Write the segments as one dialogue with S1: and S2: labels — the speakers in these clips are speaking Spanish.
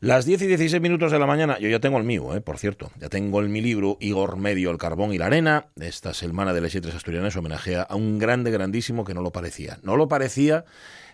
S1: Las 10 y 16 minutos de la mañana, yo ya tengo el mío, eh, por cierto, ya tengo el mi libro Igor Medio, el carbón y la arena. Esta semana de las siete asturianas homenajea a un grande, grandísimo que no lo parecía. No lo parecía,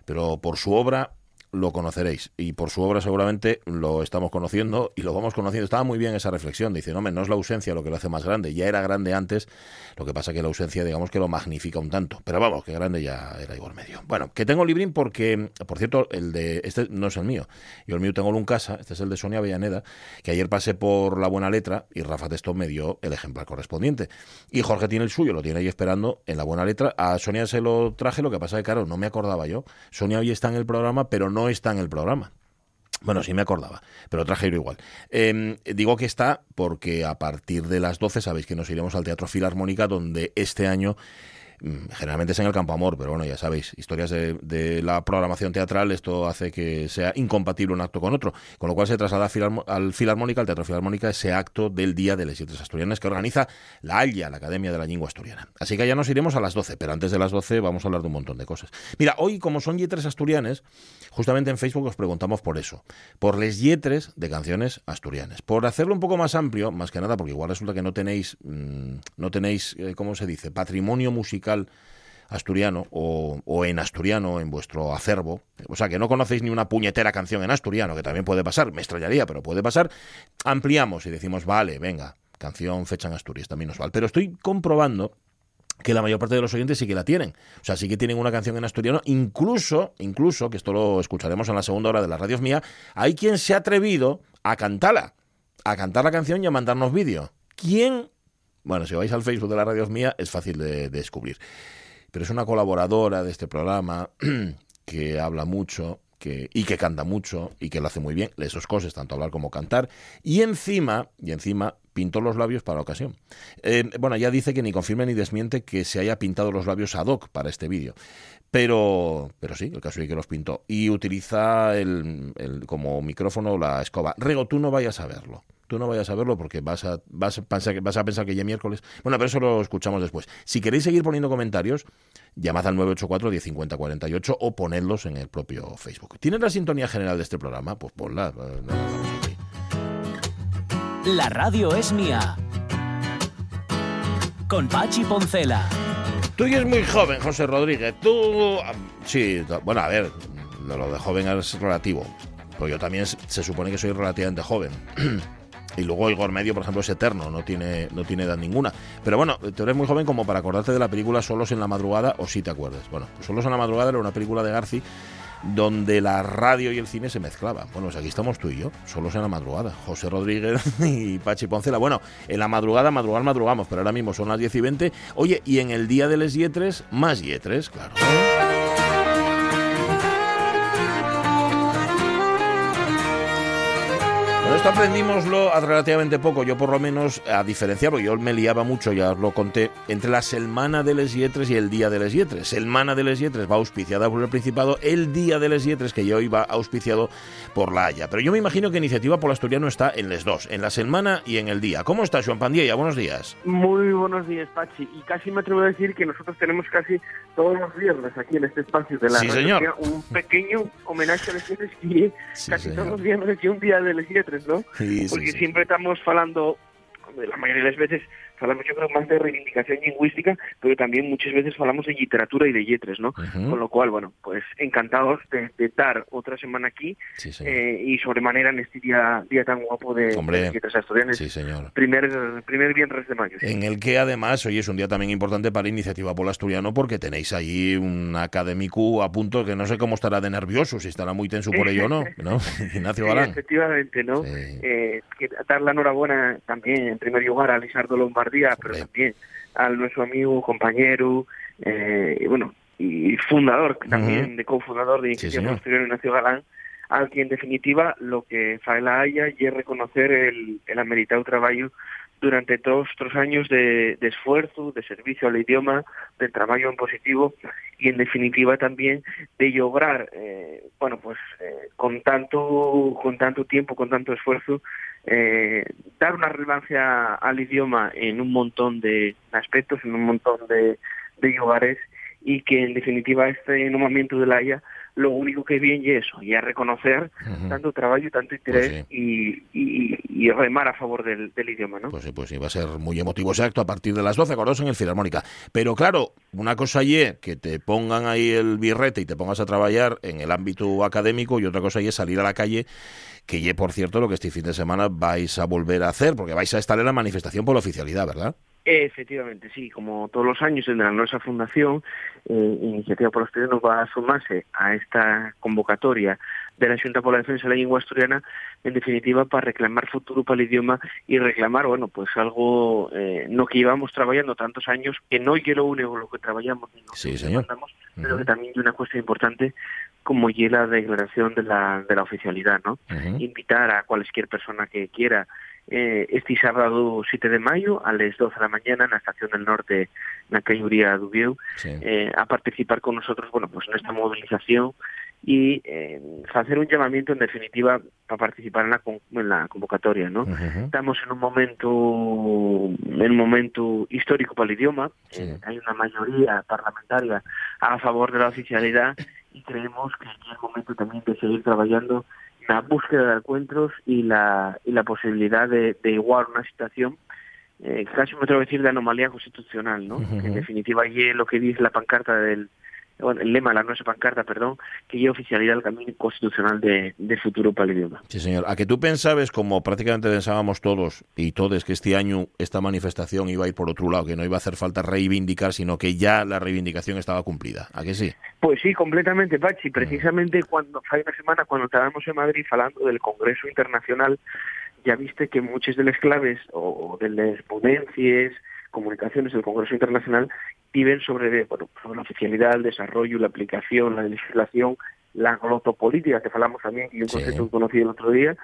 S1: pero por su obra lo conoceréis y por su obra seguramente lo estamos conociendo y lo vamos conociendo. Estaba muy bien esa reflexión. Dice, no, es la ausencia lo que lo hace más grande. Ya era grande antes, lo que pasa que la ausencia, digamos que lo magnifica un tanto. Pero vamos, que grande ya era igual Medio. Bueno, que tengo librín porque, por cierto, el de este no es el mío. Yo el mío tengo en casa, este es el de Sonia Avellaneda, que ayer pasé por la buena letra y Rafa Testo me dio el ejemplar correspondiente. Y Jorge tiene el suyo, lo tiene ahí esperando en la buena letra. A Sonia se lo traje, lo que pasa que, claro, no me acordaba yo. Sonia hoy está en el programa, pero no está en el programa. Bueno, sí me acordaba, pero traje igual. Em, digo que está porque a partir de las 12 sabéis que nos iremos al Teatro Filarmónica, donde este año generalmente es en el campo amor, pero bueno, ya sabéis, historias de, la programación teatral, esto hace que sea incompatible un acto con otro, con lo cual se traslada al Filarmónica, al Teatro Filarmónica, ese acto del Día de las Letras Asturianas que organiza la ALIA, la Academia de la Lengua Asturiana. Así que ya nos iremos a las 12, pero antes de las 12 vamos a hablar de un montón de cosas. Mira, hoy como son yetres asturianes, justamente en Facebook os preguntamos por eso, por les yetres de canciones asturianas. Por hacerlo un poco más amplio, más que nada, porque igual resulta que no tenéis, mm, no tenéis, eh, ¿cómo se dice?, patrimonio musical asturiano o, en asturiano en vuestro acervo, o sea que no conocéis ni una puñetera canción en asturiano, que también puede pasar, me extrañaría, pero puede pasar, ampliamos y decimos, vale, venga, canción fecha en Asturias, también nos vale. Pero estoy comprobando que la mayor parte de los oyentes sí que la tienen. O sea, sí que tienen una canción en asturiano, incluso, incluso, que esto lo escucharemos en la segunda hora de las radios mía, hay quien se ha atrevido a cantarla, a cantar la canción y a mandarnos vídeo. ¿Quién bueno, si vais al Facebook de la Radio Mía es fácil de, descubrir. Pero es una colaboradora de este programa que habla mucho que, y que canta mucho y que lo hace muy bien, esos cosas, tanto hablar como cantar. Y encima, y encima pintó los labios para la ocasión. Eh, bueno, ya dice que ni confirma ni desmiente que se haya pintado los labios ad hoc para este vídeo. Pero, pero sí, el caso es que los pintó. Y utiliza el, como micrófono la escoba. Rego, tú no vayas a verlo tú no vayas a verlo porque vas a, vas, a pensar, vas a pensar que ya miércoles. Bueno, pero eso lo escuchamos después. Si queréis seguir poniendo comentarios, llamad al 984-1050-48 o ponedlos en el propio Facebook. ¿Tienes la sintonía general de este programa? Pues ponla.
S2: La radio es mía. Con Pachi Poncela.
S1: Tú eres muy joven, José Rodríguez. Tú. Sí, bueno, a ver, lo de joven es relativo. Pues yo también se supone que soy relativamente joven. Y luego Igor Medio, por ejemplo, es eterno, no tiene, no tiene edad ninguna. Pero bueno, tú eres muy joven como para acordarte de la película Solos en la Madrugada, o si te acuerdas. Bueno, Solos en la Madrugada era una película de Garci donde la radio y el cine se mezclaban. Bueno, pues aquí estamos tú y yo, solos en la madrugada. José Rodríguez y Pachi Poncela. Bueno, en la madrugada, madrugar, madrugamos, pero ahora mismo son las 10 y 20. Oye, y en el día de les yetres, más yetres, claro. Esto aprendimoslo relativamente poco, yo por lo menos, a diferenciar, porque yo me liaba mucho, ya os lo conté, entre la Selmana de les Yetres y el Día de les Yetres. Selmana de les Yetres va auspiciada por el Principado, el Día de les Yetres, que yo iba auspiciado por la Haya. Pero yo me imagino que Iniciativa por Asturiano está en les dos, en la Selmana y en el Día. ¿Cómo está, Joan Pandilla? Buenos días.
S3: Muy buenos días, Pachi. Y casi me atrevo a decir que nosotros tenemos casi todos los viernes aquí en este espacio de la
S1: sí, señor.
S3: un pequeño homenaje a les Yetres y casi todos los viernes y un Día de les Yetres. ¿No? Porque siempre estamos hablando, la mayoría de las veces, hablamos yo creo más de reivindicación lingüística, pero también muchas veces hablamos de literatura y de letras, ¿no? Con lo cual, bueno, pues encantados de, estar otra semana aquí eh, y sobremanera en este día, día tan guapo de, letras asturianas.
S1: Sí, señor.
S3: Primer, primer viernes de mayo.
S1: En el que además hoy es un día también importante para Iniciativa Polo Asturiano porque tenéis ahí un académico a punto que no sé cómo estará de nervioso, si estará muy tenso por ello o no, ¿no? Ignacio Galán.
S3: efectivamente, ¿no? Eh, dar la enhorabuena también en primer lugar a Lizardo Lombardi pero también a nuestro amigo, compañero, eh, y bueno, y fundador también, de cofundador de Iniciativa sí, Ignacio Galán, al que en definitiva lo que fa la Haya y es reconocer el, el ameritado trabajo durante todos estos años de, esfuerzo, de servicio al idioma, de trabajo en positivo y en definitiva también de lograr, eh, bueno, pues eh, con tanto con tanto tiempo, con tanto esfuerzo, eh, dar una relevancia al idioma en un montón de aspectos, en un montón de, de lugares y que en definitiva este nombramiento de la Haya lo único que viene es eso, y a reconocer tanto trabajo y tanto interés pues y, y, remar a favor del, idioma, ¿no?
S1: Pues sí, pues sí, va a ser muy emotivo exacto a partir de las 12, acordaos en el Filarmónica. Pero claro, una cosa es que te pongan ahí el birrete y te pongas a trabajar en el ámbito académico y otra cosa es salir a la calle que ye, por cierto, lo que este fin de semana vais a volver a hacer, porque vais a estar en la manifestación por la oficialidad, ¿verdad?
S3: Efectivamente, sí, como todos los años desde la nuestra fundación, eh, Iniciativa por los Estudiantes va a sumarse a esta convocatoria de la Junta por la Defensa de la Lengua Asturiana, en definitiva, para reclamar futuro para el idioma y reclamar, bueno, pues algo eh, no que llevamos trabajando tantos años, que no es lo único lo que trabajamos,
S1: sí, señor.
S3: pero que también hay una cuestión importante como ya la declaración de la, de la oficialidad, ¿no? Invitar a cualquier persona que quiera este sábado 7 de mayo a las 12 de la mañana en la Estación del Norte, en la calle Dubieu, eh, a participar con nosotros, bueno, pues en esta movilización y eh, hacer un llamamiento en definitiva para participar en la, en la convocatoria, ¿no? Estamos en un momento en un momento histórico para el idioma, eh, hay una mayoría parlamentaria a favor de la oficialidad y creemos que es el momento también de seguir trabajando la búsqueda de encuentros y la, y la posibilidad de, igualar una situación eh, casi me atrevo a decir de anomalía constitucional, ¿no? En definitiva, y lo que dice la pancarta del, bueno, el lema de la nuestra pancarta, perdón, que ya oficialidad el camino constitucional de, futuro para el idioma.
S1: Sí, señor. A que tú pensabas, como prácticamente pensábamos todos y todos, que este año esta manifestación iba a ir por otro lado, que no iba a hacer falta reivindicar, sino que ya la reivindicación estaba cumplida. ¿A que sí?
S3: Pues sí, completamente, Pachi. Mm. Precisamente cuando, hace una semana, cuando estábamos en Madrid hablando del Congreso Internacional, ya viste que muchas de las claves o de las ponencias comunicaciones del Congreso Internacional viven sobre, bueno, sobre la oficialidad, el desarrollo, la aplicación, la legislación, la glotopolítica, que hablamos también, y un concepto que conocí el otro día,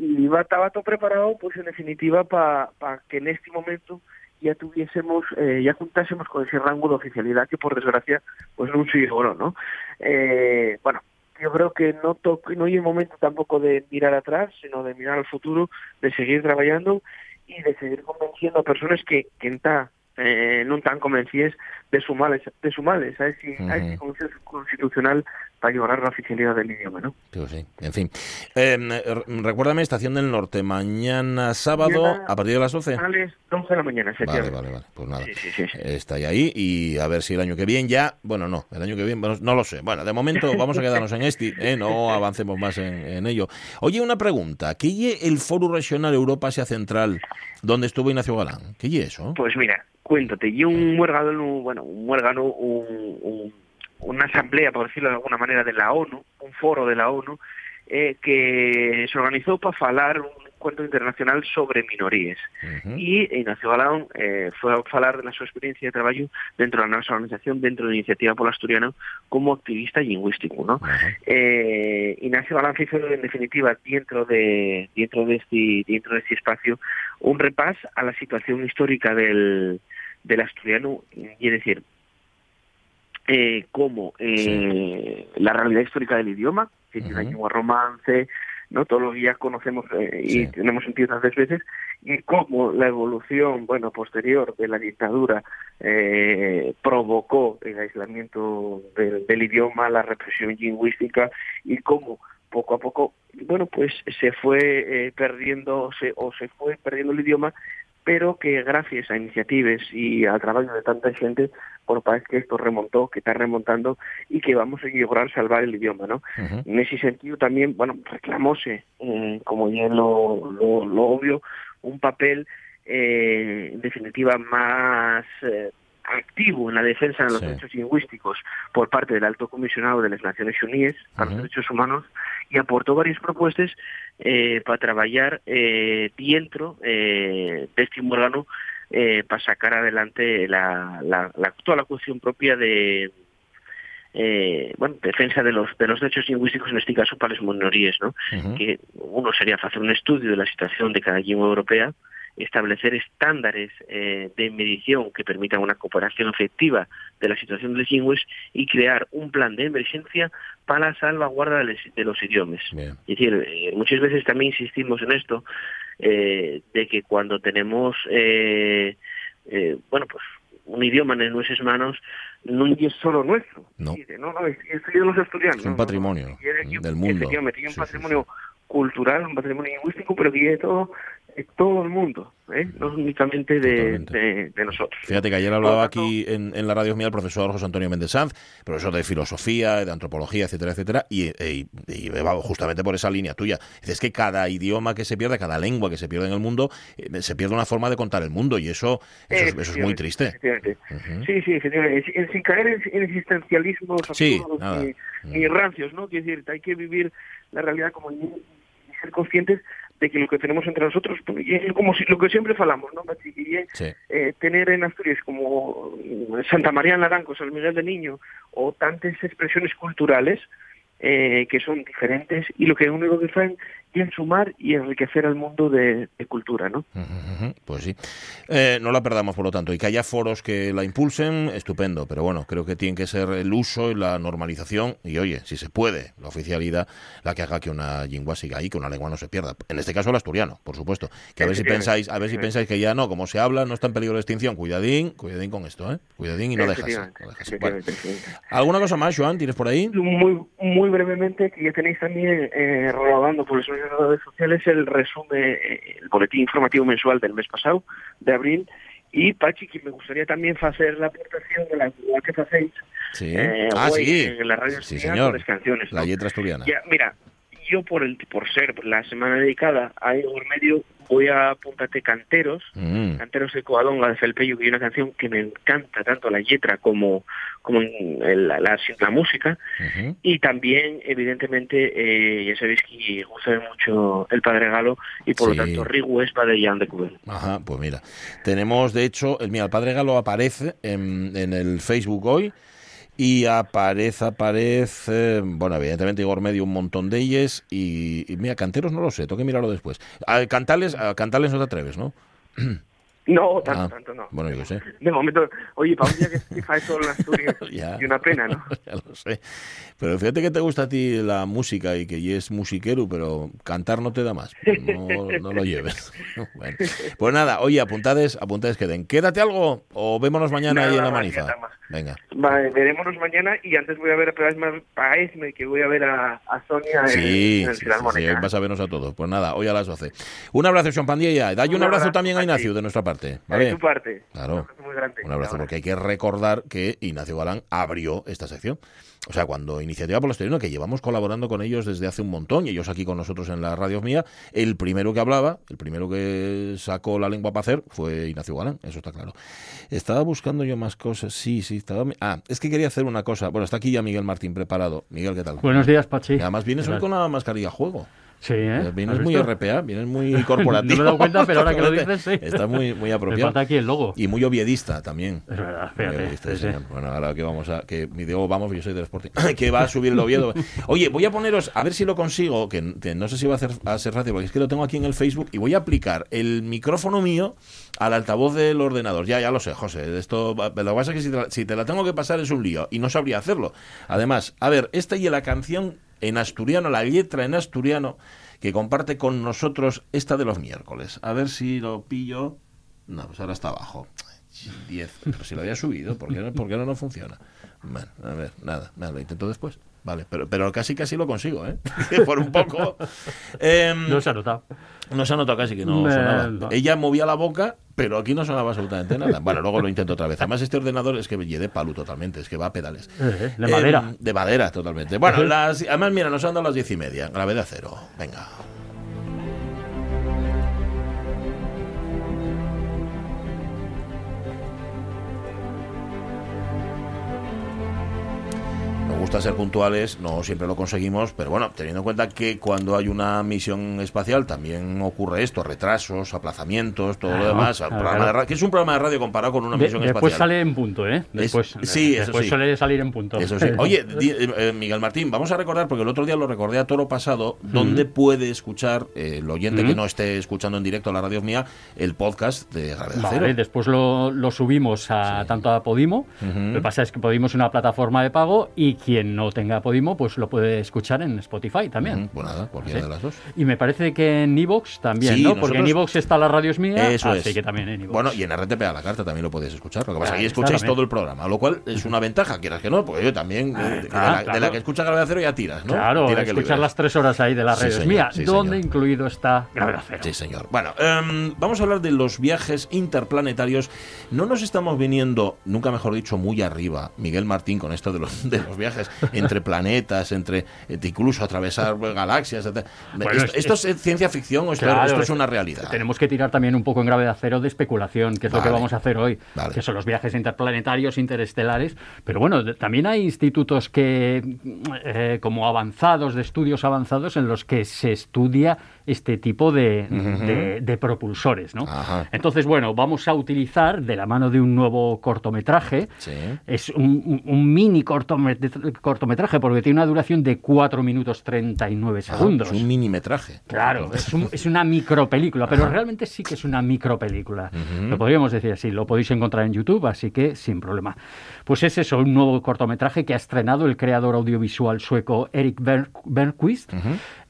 S3: y va, estaba todo preparado, pues en definitiva, para que en este momento ya tuviésemos, eh, ya juntásemos con ese rango de oficialidad que por desgracia, pues no sigue bueno, ¿no? Eh, bueno, yo creo que no no hay el momento tampoco de mirar atrás, sino de mirar al futuro, de seguir trabajando y de seguir convenciendo a personas que, que eh, no tan convencidas de su males, de su males, ¿sabes? Si hay constitucional para llevar la oficialidad del idioma, ¿no?
S1: sí, en fin. Em, recuérdame, Estación del Norte, mañana sábado, a partir de las 12.
S3: A las 11 de la mañana,
S1: Vale, vale, vale, pues nada, está ahí y a ver si el año que viene ya, bueno, no, el año que viene, no lo sé. Bueno, de momento vamos a quedarnos en este, ¿eh? no avancemos más en, ello. Oye, una pregunta, ¿qué es el Foro Regional Europa Asia Central donde estuvo Ignacio Galán? ¿Qué es eso?
S3: Pues mira, cuéntate, y un muérgano, bueno, un muérgano, un, una asamblea, por decirlo de alguna manera, de la ONU, un foro de la ONU, eh, que se organizó para hablar un encuentro internacional sobre minorías. Y Ignacio Galán eh, fue a hablar de su experiencia de trabajo dentro de la nuestra organización, dentro de la Iniciativa por Asturiano, como activista lingüístico. ¿no? eh, Ignacio Galán hizo, en definitiva, dentro de, dentro, de este, dentro de este espacio, un repaso a la situación histórica del, del asturiano, y es decir, eh, como eh, la realidad histórica del idioma, que tiene uh -huh. romance, no todos los días conocemos eh, y tenemos sentido tantas veces, y cómo la evolución, bueno, posterior de la dictadura eh, provocó el aislamiento del, del, idioma, la represión lingüística, y cómo poco a poco, bueno, pues se fue eh, perdiendo se, o se fue perdiendo el idioma pero que gracias a iniciativas y al trabajo de tanta gente, por parece que esto remontó, que está remontando y que vamos a lograr salvar el idioma, ¿no? En ese sentido también, bueno, reclamóse, eh, como ya lo, lo, obvio, un papel eh, en definitiva más eh, activo en la defensa de los derechos lingüísticos por parte del Alto Comisionado de las Naciones Unidas para los Derechos Humanos y aportó varias propuestas eh, para trabajar eh, dentro eh, de este órgano eh, para sacar adelante la, la, la, toda la cuestión propia de eh, bueno, defensa de los de los derechos lingüísticos en este caso para las minorías, ¿no? Que uno sería hacer un estudio de la situación de cada lengua europea, establecer estándares eh, de medición que permitan una cooperación efectiva de la situación de los lenguas y crear un plan de emergencia para la salvaguarda de, los idiomas. Es decir, eh, muchas veces también insistimos en esto, eh, de que cuando tenemos, bueno, pues un idioma en nuestras manos, no es solo nuestro.
S1: No.
S3: no, no, es, de los asturianos.
S1: Es un patrimonio del mundo.
S3: Efectivamente, un patrimonio cultural, un patrimonio lingüístico, pero que de todo todo el mundo, ¿eh? no únicamente de, nosotros.
S1: Fíjate que ayer hablaba aquí en, la radio mía el profesor José Antonio Méndez Sanz, profesor de filosofía, de antropología, etcétera, etcétera, y, e, y, va justamente por esa línea tuya. Es que cada idioma que se pierde, cada lengua que se pierde en el mundo, eh, se pierde una forma de contar el mundo, y eso, eso, es, muy triste.
S3: Sí, sí, efectivamente. Sin caer en, existencialismos
S1: sí,
S3: ni, rancios, ¿no? Quiere decir, hay que vivir la realidad como y ser conscientes de que lo que tenemos entre nosotros, pues, como si, lo que siempre falamos, ¿no, eh, tener en Asturias como Santa María en Naranco, San Miguel de Niño, o tantas expresiones culturales, eh, que son diferentes y lo que único que hacen es sumar y enriquecer al mundo de, cultura, ¿no?
S1: Pues sí. Eh, no la perdamos, por lo tanto, y que haya foros que la impulsen, estupendo, pero bueno, creo que tiene que ser el uso y la normalización, y oye, si se puede, la oficialidad, la que haga que una lengua siga ahí, que una lengua no se pierda. En este caso el asturiano, por supuesto. Que a ver si pensáis, a ver si pensáis que ya no, como se habla, no está en peligro de extinción. Cuidadín, cuidadín con esto, ¿eh? Cuidadín y no dejas. ¿Alguna cosa más, Joan? ¿Tienes por ahí?
S3: Muy, muy brevemente, que ya tenéis también eh, rodando por eso en redes sociales el resumen, eh, el boletín informativo mensual del mes pasado, de abril, y Pachi, que me gustaría también hacer la aportación de la que hacéis
S1: sí. Eh, ah, sí.
S3: en la radio
S1: sí, señor.
S3: las canciones.
S1: La letra asturiana.
S3: mira, yo por el por ser la semana dedicada a Igor Medio voy a apuntarte Canteros, mm. Canteros de Coadonga de Felpeyo, que es una canción que me encanta tanto la letra como, como la, la, música, y también, evidentemente, eh, ya sabéis que gusta mucho el Padre Galo, y por lo tanto Rigu es Padre Jan de Cubel.
S1: Ajá, pues mira, tenemos de hecho, el, mira, el Padre Galo aparece en, en el Facebook hoy, y aparece, aparece, bueno, evidentemente Igor Medio un montón de ellas y, mira, Canteros no lo sé, tengo que mirarlo después. A Cantales, a Cantales no te atreves, ¿no?
S3: No, tanto, ah, tanto no.
S1: Bueno, yo sé.
S3: De momento, oye, para un día que hace solo en Asturias, y una pena, ¿no?
S1: ya lo sé. Pero fíjate que te gusta a ti la música y que es musiquero, pero cantar no te da más. No, lo lleves. bueno. Pues nada, oye, apuntades, apuntades queden. Quédate algo o vémonos mañana ahí en la manifa. Venga.
S3: Vale, verémonos mañana y antes voy a ver a Esme, que voy a ver a, Sonia en, el sí, sí,
S1: vas a vernos a todos. Pues nada, hoy a las 12. Un abrazo, Champandilla. Dale un, abrazo, también a Ignacio de nuestra parte. ¿vale?
S3: De tu parte.
S1: Claro. Un abrazo, muy grande. un abrazo porque hay que recordar que Ignacio Galán abrió esta sección. O sea, cuando Iniciativa por Exterior, que llevamos colaborando con ellos desde hace un montón, y ellos aquí con nosotros en la radio mía, el primero que hablaba, el primero que sacó la lengua para hacer fue Ignacio Galán, eso está claro. Estaba buscando yo más cosas, sí, sí, estaba... Ah, es que quería hacer una cosa. Bueno, está aquí ya Miguel Martín preparado. Miguel, ¿qué tal?
S4: Buenos días, Pachi.
S1: además vienes hoy con la mascarilla juego.
S4: Sí, ¿eh?
S1: Vienes muy RPA, vienes muy corporativo.
S4: no me he dado cuenta, pero ahora que lo dices, sí.
S1: Está muy, muy apropiado.
S4: Me falta aquí el logo.
S1: Y muy oviedista también.
S4: Es verdad, fíjate.
S1: Bueno, ahora que vamos a... Que mi Diego vamos, yo soy del Sporting, que va a subir el Oviedo. Oye, voy a poneros, a ver si lo consigo, que, no sé si va a, hacer, a ser fácil, porque es que lo tengo aquí en el Facebook, y voy a aplicar el micrófono mío al altavoz del ordenador. Ya, ya lo sé, José. Esto, lo que pasa es que si te, la, tengo que pasar es un lío, y no sabría hacerlo. Además, a ver, esta y la canción en asturiano, la letra en asturiano que comparte con nosotros esta de los miércoles. A ver si lo pillo. No, pues ahora está abajo. 10. Pero si lo había subido, ¿por qué, no, ¿por qué no, no funciona? Bueno, a ver, nada, nada, lo intento después. Vale, pero, pero casi casi lo consigo, ¿eh? Por un poco.
S4: Em, no se ha notado.
S1: No se ha notado casi que no sonaba. Ella movía la boca, pero aquí no sonaba absolutamente nada. Bueno, luego lo intento otra vez. Además, este ordenador es que me de palo totalmente, es que va a pedales.
S4: Eh, de madera.
S1: Em, de madera, totalmente. Bueno, las, además, mira, nos han dado las diez y media. Gravedad cero. Venga. Gusta ser puntuales, no siempre lo conseguimos, pero bueno, teniendo en cuenta que cuando hay una misión espacial también ocurre esto, retrasos, aplazamientos, todo lo demás, que es un programa de radio comparado con una misión espacial.
S4: Después sale en punto, ¿eh? Después,
S1: sí,
S4: después suele salir en punto.
S1: Eso sí. Oye, eh, eh, Miguel Martín, vamos a recordar, porque el otro día lo recordé a Toro Pasado, donde puede escuchar eh, el oyente que no esté escuchando en directo a la radio mía, el podcast de Gravedad vale,
S4: Después lo, subimos a tanto a Podimo, lo que pasa es que Podimo es una plataforma de pago y quien quien no tenga Podimo, pues lo puede escuchar en Spotify también.
S1: pues nada, cualquiera de las dos.
S4: Y me parece que en Evox también, ¿no? Porque en Evox está la radio es mía,
S1: Eso
S4: así
S1: es.
S4: que también en Evox.
S1: Bueno, y en RTP a la carta también lo podéis escuchar. Lo que pasa es que escucháis todo el programa, lo cual es una ventaja, quieras que no, porque yo también, de,
S4: ah,
S1: la, de la que escucha Gravedad Cero ya tiras, ¿no?
S4: Claro,
S1: Tira que
S4: escuchar las tres horas ahí de la
S1: Sí,
S4: radio es
S1: señor,
S4: mía,
S1: sí,
S4: donde
S1: señor.
S4: incluido está Gravedad Cero.
S1: Sí, señor. Bueno, em, vamos a hablar de los viajes interplanetarios. No nos estamos viniendo, nunca mejor dicho, muy arriba, Miguel Martín, con esto de los, de los viajes entre planetas, entre eh, incluso atravesar galaxias. etc.
S4: Bueno,
S1: ¿Esto,
S4: es-
S1: esto es ciencia ficción o esto,
S4: Claro,
S1: esto es una realidad?
S4: Tenemos que tirar también un poco en gravedad cero de especulación, que es lo que vamos a hacer hoy,
S1: Vale.
S4: que son los viajes interplanetarios, interestelares. Pero bueno, también hay institutos que, eh, como avanzados, de estudios avanzados, en los que se estudia este tipo de, de- de propulsores. ¿no?
S1: Ajá.
S4: Entonces, bueno, vamos a utilizar de la mano de un nuevo cortometraje.
S1: Sí.
S4: Es un, un- un mini cortomet- cortometraje porque tiene una duración de 4 minutos 39
S1: Ah,
S4: segundos.
S1: es un minimetraje.
S4: Claro, es, un- es una micropelícula, pero realmente sí que es una micropelícula. Lo podríamos decir así, lo podéis encontrar en YouTube, así que sin problema. Pues es eso, un nuevo cortometraje que ha estrenado el creador audiovisual sueco Eric Ber-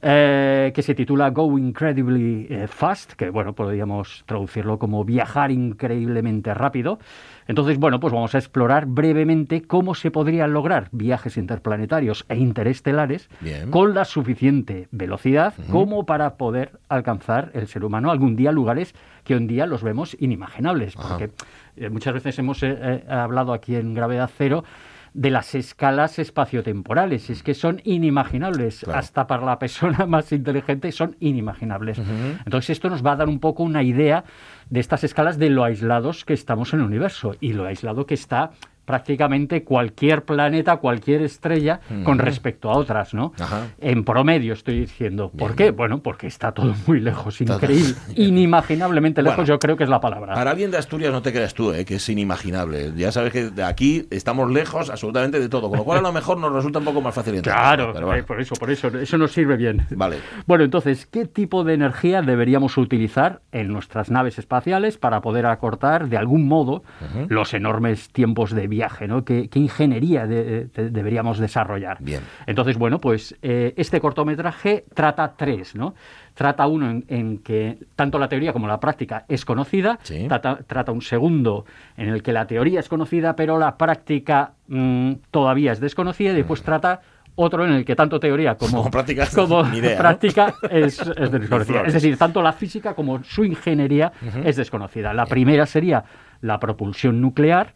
S4: eh, que se titula Go Incredibly eh, Fast, que bueno, podríamos traducirlo como viajar increíblemente rápido. Entonces, bueno, pues vamos a explorar brevemente cómo se podrían lograr viajes interplanetarios e interestelares
S1: Bien.
S4: con la suficiente velocidad como para poder alcanzar el ser humano algún día lugares que hoy en día los vemos inimaginables. Porque eh, muchas veces hemos eh, eh, hablado aquí en Gravedad Cero de las escalas espaciotemporales. Es que son inimaginables.
S1: Claro.
S4: Hasta para la persona más inteligente son inimaginables. Entonces esto nos va a dar un poco una idea de estas escalas de lo aislados que estamos en el universo y lo aislado que está prácticamente cualquier planeta, cualquier estrella con respecto a otras, ¿no?
S1: Ajá.
S4: En promedio estoy diciendo. ¿Por qué? Bueno, porque está todo muy lejos, increíble, inimaginablemente lejos,
S1: Bueno,
S4: yo creo que es la palabra.
S1: Para alguien de Asturias no te creas tú, eh, que es inimaginable. Ya sabes que de aquí estamos lejos absolutamente de todo, con lo cual a lo mejor nos resulta un poco más fácil entender.
S4: Claro,
S1: bueno.
S4: eh, por eso, por eso, eso nos sirve bien.
S1: Vale.
S4: Bueno, entonces, ¿qué tipo de energía deberíamos utilizar en nuestras naves espaciales para poder acortar de algún modo los enormes tiempos de viaje? ¿no? ¿Qué, qué ingeniería de- de- deberíamos desarrollar?
S1: Bien.
S4: Entonces, bueno, pues eh, este cortometraje trata tres, ¿no? Trata uno en, en que tanto la teoría como la práctica es conocida,
S1: Sí.
S4: trata, trata un segundo en el que la teoría es conocida, pero la práctica mm, todavía es desconocida, y después trata otro en el que tanto teoría como,
S1: Como práctica,
S4: es, es desconocida. Es decir, tanto la física como su ingeniería es desconocida. La primera sería la propulsión nuclear.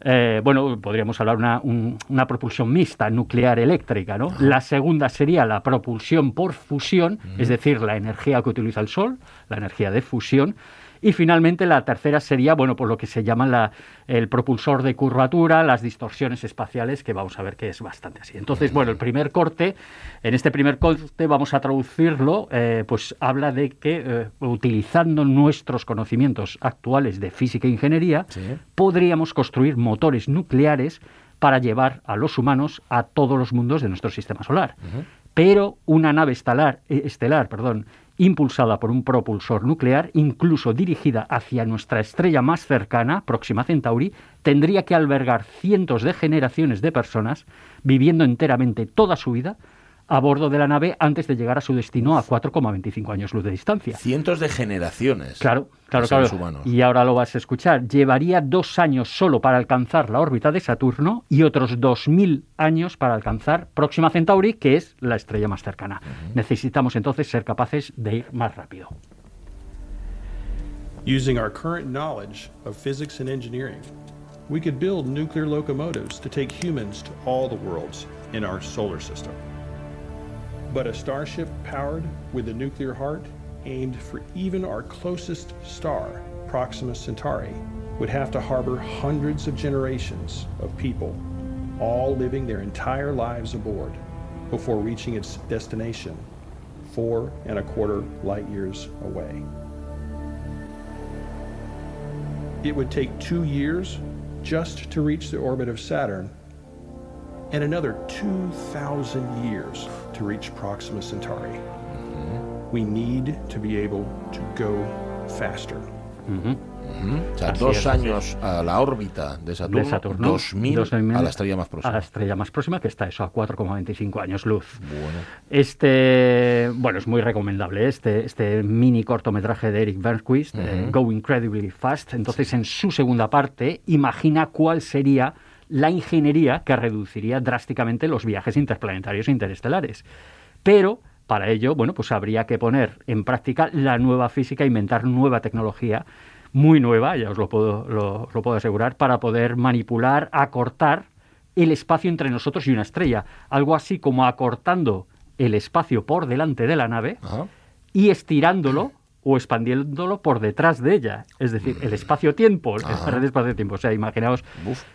S4: Eh, bueno, podríamos hablar una, un- una propulsión mixta nuclear eléctrica, ¿no? La segunda sería la propulsión por fusión, es decir, la energía que utiliza el Sol, la energía de fusión. Y finalmente la tercera sería, bueno, por lo que se llama la- el propulsor de curvatura, las distorsiones espaciales, que vamos a ver que es bastante así. Entonces, bueno, el primer corte, en este primer corte vamos a traducirlo, eh, pues habla de que eh, utilizando nuestros conocimientos actuales de física e ingeniería,
S1: Sí.
S4: podríamos construir motores nucleares para llevar a los humanos a todos los mundos de nuestro sistema solar. Pero una nave estelar, eh, estelar perdón, impulsada por un propulsor nuclear, incluso dirigida hacia nuestra estrella más cercana, Próxima Centauri, tendría que albergar cientos de generaciones de personas viviendo enteramente toda su vida a bordo de la nave antes de llegar a su destino a 4,25 años luz de distancia.
S1: Cientos de generaciones.
S4: Claro, claro,
S1: de
S4: claro.
S1: seres humanos.
S4: Y ahora lo vas a escuchar. Llevaría dos años solo para alcanzar la órbita de Saturno y otros 2.000 años para alcanzar Próxima Centauri, que es la estrella más cercana. Necesitamos entonces ser capaces de ir más rápido.
S5: Using our current knowledge of physics and engineering, we could build nuclear locomotives to take humans to all the worlds in our solar system. But a starship powered with a nuclear heart aimed for even our closest star, Proxima Centauri, would have to harbor hundreds of generations of people, all living their entire lives aboard before reaching its destination, four and a quarter light years away. It would take two years just to reach the orbit of Saturn, and another 2,000 years to reach Proxima We need to be able to go faster.
S1: O sea, dos años a la órbita de Saturno, de Saturno 2000, a la estrella más próxima.
S4: A la estrella más próxima, que está eso, a 4,25 años luz. Bueno. Este, bueno, es muy recomendable ¿eh? este, este mini cortometraje de Eric Bernquist, eh, Go Incredibly Fast. Entonces, en su segunda parte, imagina cuál sería la ingeniería que reduciría drásticamente los viajes interplanetarios e interestelares. Pero para ello, bueno, pues habría que poner en práctica la nueva física, inventar nueva tecnología muy nueva, ya os lo puedo, lo, puedo asegurar, para poder manipular, acortar el espacio entre nosotros y una estrella. Algo así como acortando el espacio por delante de la nave y estirándolo o expandiéndolo por detrás de ella. Es decir, el espacio-tiempo, el red espacio-tiempo. O sea, imaginaos,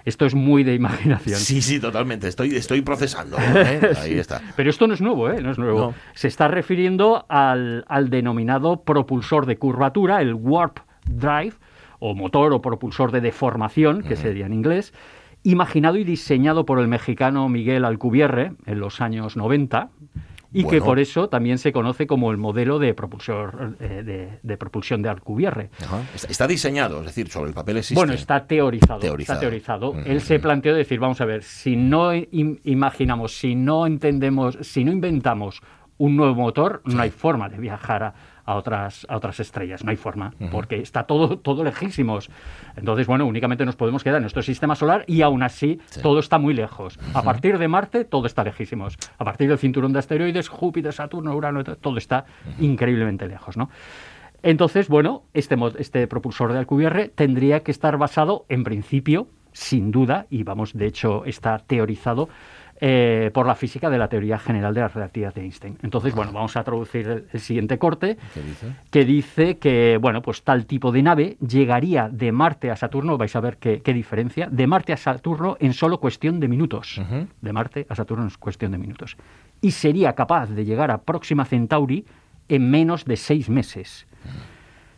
S4: esto es muy de imaginación.
S1: Sí, sí, totalmente. Estoy, estoy procesando. ¿eh? Ahí está.
S4: Pero esto no es nuevo, ¿eh? No es nuevo. Se está refiriendo al, al denominado propulsor de curvatura, el Warp Drive, o motor o propulsor de deformación, que sería en inglés, imaginado y diseñado por el mexicano Miguel Alcubierre en los años 90 y que por eso también se conoce como el modelo de, propulsor, eh, de, propulsión de Alcubierre.
S1: Está diseñado, es decir, sobre el papel existe.
S4: Bueno, está teorizado. Está teorizado. Él se planteó decir, vamos a ver, si no imaginamos, si no entendemos, si no inventamos un nuevo motor, no hay forma de viajar a, a otras, a otras estrellas. No hay forma, porque está todo, todo lejísimos. Entonces, bueno, únicamente nos podemos quedar en nuestro sistema solar y aún así todo está muy lejos. A partir de Marte, todo está lejísimos. A partir del cinturón de asteroides, Júpiter, Saturno, Urano, todo está increíblemente lejos, ¿no? Entonces, bueno, este, este propulsor de Alcubierre tendría que estar basado, en principio, sin duda, y vamos, de hecho, está teorizado eh, por la física de la teoría general de la relatividad de Einstein. Entonces, bueno, vamos a traducir el, siguiente corte, que dice que, bueno, pues tal tipo de nave llegaría de Marte a Saturno, vais a ver qué, diferencia, de Marte a Saturno en solo cuestión de minutos. De Marte a Saturno en cuestión de minutos. Y sería capaz de llegar a Próxima Centauri en menos de seis meses.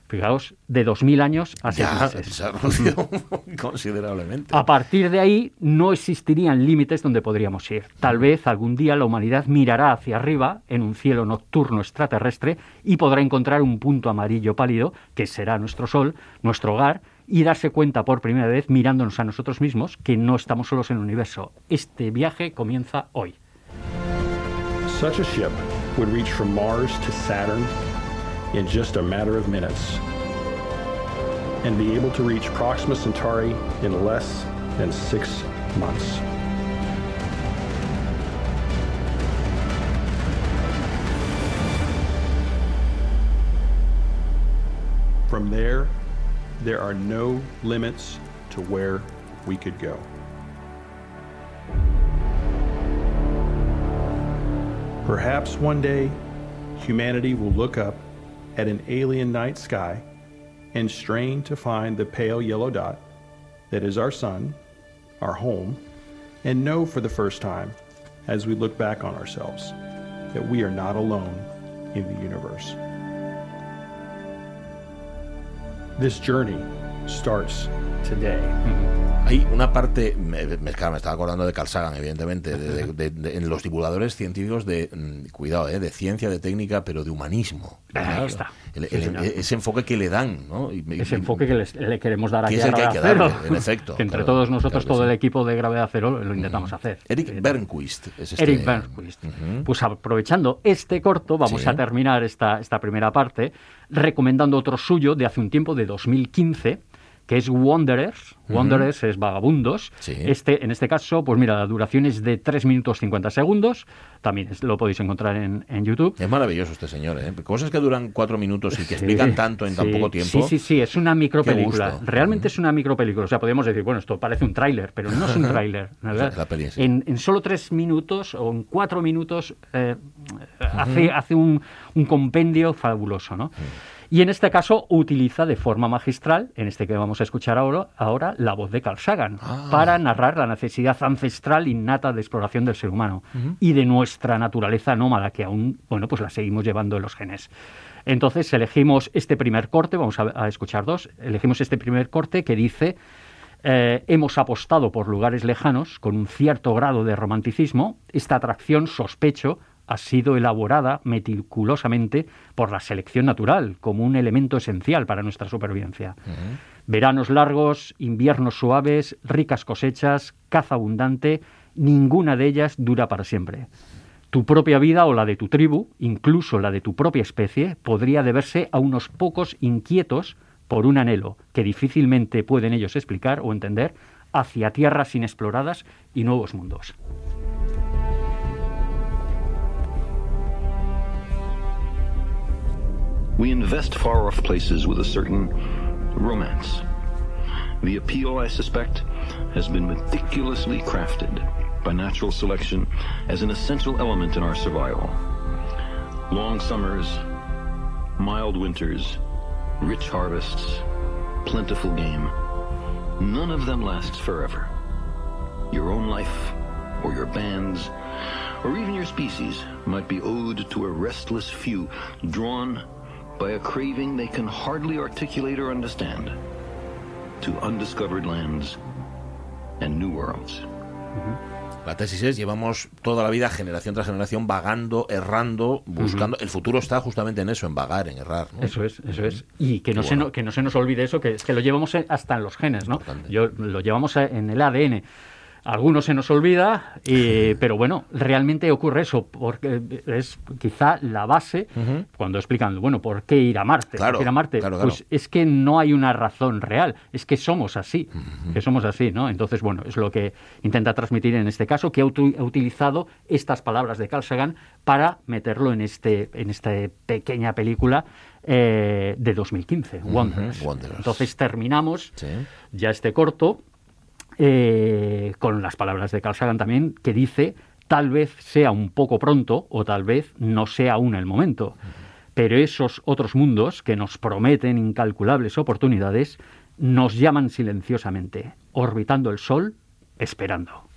S4: Fijaos, de 2.000 años a seis
S1: meses. considerablemente.
S4: A partir de ahí no existirían límites donde podríamos ir. Tal vez algún día la humanidad mirará hacia arriba en un cielo nocturno extraterrestre y podrá encontrar un punto amarillo pálido que será nuestro Sol, nuestro hogar, y darse cuenta por primera vez mirándonos a nosotros mismos que no estamos solos en el universo. Este viaje comienza hoy.
S5: Such a ship would reach from Mars to Saturn in just a matter of minutes and be able to reach Proxima Centauri in less than six months. From there, there are no limits to where we could go. Perhaps one day, humanity will look up at an alien night sky and strain to find the pale yellow dot that is our sun, our home, and know for the first time, as we look back on ourselves, that we are not alone in the universe. This journey starts today. Mm-hmm.
S1: Hay una parte, me, me, estaba acordando de Carl Sagan, evidentemente, en los divulgadores científicos de, mm, cuidado, eh, de ciencia, de técnica, pero de humanismo.
S4: Ahí está.
S1: ese enfoque que le dan, ¿no?
S4: ese enfoque que le queremos dar aquí
S1: es el que hay que darle, en efecto.
S4: entre todos nosotros, todo el equipo de Gravedad Cero, lo intentamos hacer.
S1: Eric eh, Bernquist es este...
S4: Eric Bernquist. Pues aprovechando este corto, vamos a terminar esta, esta primera parte recomendando otro suyo de hace un tiempo, de 2015, que es Wanderers. Wanderers es vagabundos. Este, en este caso, pues mira, la duración es de 3 minutos 50 segundos. También lo podéis encontrar en, YouTube.
S1: Es maravilloso este señor, ¿eh? Cosas que duran 4 minutos y que explican tanto en tan poco tiempo.
S4: Sí, sí, sí, es una micropelícula. Realmente es una micropelícula. O sea, podemos decir, bueno, esto parece un tráiler, pero no es un tráiler. en, en, solo 3 minutos o en 4 minutos eh, hace, hace un, un, compendio fabuloso, ¿no? Y en este caso utiliza de forma magistral, en este que vamos a escuchar ahora, ahora la voz de Carl Sagan, ah. para narrar la necesidad ancestral innata de exploración del ser humano y de nuestra naturaleza nómada, que aún, bueno, pues la seguimos llevando en los genes. Entonces elegimos este primer corte, vamos a, escuchar dos, elegimos este primer corte que dice... Eh, hemos apostado por lugares lejanos con un cierto grado de romanticismo. Esta atracción, sospecho, ha sido elaborada meticulosamente por la selección natural como un elemento esencial para nuestra supervivencia. Veranos largos, inviernos suaves, ricas cosechas, caza abundante, ninguna de ellas dura para siempre. Tu propia vida o la de tu tribu, incluso la de tu propia especie, podría deberse a unos pocos inquietos por un anhelo que difícilmente pueden ellos explicar o entender hacia tierras inexploradas y nuevos mundos.
S6: We invest far off places with a certain romance. The appeal, I suspect, has been meticulously crafted by natural selection as an essential element in our survival. Long summers, mild winters, rich harvests, plentiful game. None of them lasts forever. Your own life, or your band's, or even your species might be owed to a restless few drawn by a craving they can hardly articulate or understand to undiscovered lands and new worlds.
S1: La tesis es, llevamos toda la vida, generación tras generación, vagando, errando, buscando. El futuro está justamente en eso, en vagar, en errar. ¿no?
S4: Eso es, eso es. Y que no, se no, que no se nos olvide eso, que es que lo llevamos hasta en los genes, ¿no? Yo, lo llevamos en el ADN. Algunos se nos olvida, eh, pero bueno, realmente ocurre eso, porque es quizá la base cuando explican, bueno, ¿por qué ir a Marte?
S1: Claro,
S4: ir a Marte?
S1: claro,
S4: Pues
S1: claro.
S4: es que no hay una razón real, es que somos así, que somos así, ¿no? Entonces, bueno, es lo que intenta transmitir en este caso, que ha, utilizado estas palabras de Carl Sagan para meterlo en, este, en esta pequeña película eh, de 2015, Wonders.
S1: Wonders.
S4: Entonces terminamos
S1: Sí.
S4: ya este corto eh, con las palabras de Carl Sagan también, que dice, tal vez sea un poco pronto o tal vez no sea aún el momento, pero esos otros mundos que nos prometen incalculables oportunidades nos llaman silenciosamente, orbitando el Sol, esperando.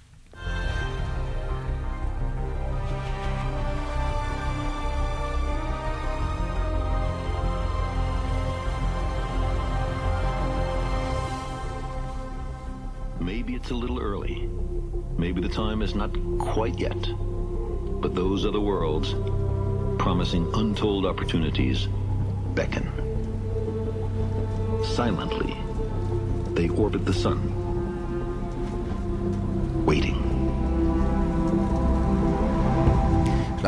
S6: Maybe the time is not quite yet. But those other worlds, promising untold opportunities, beckon. Silently, they orbit the sun,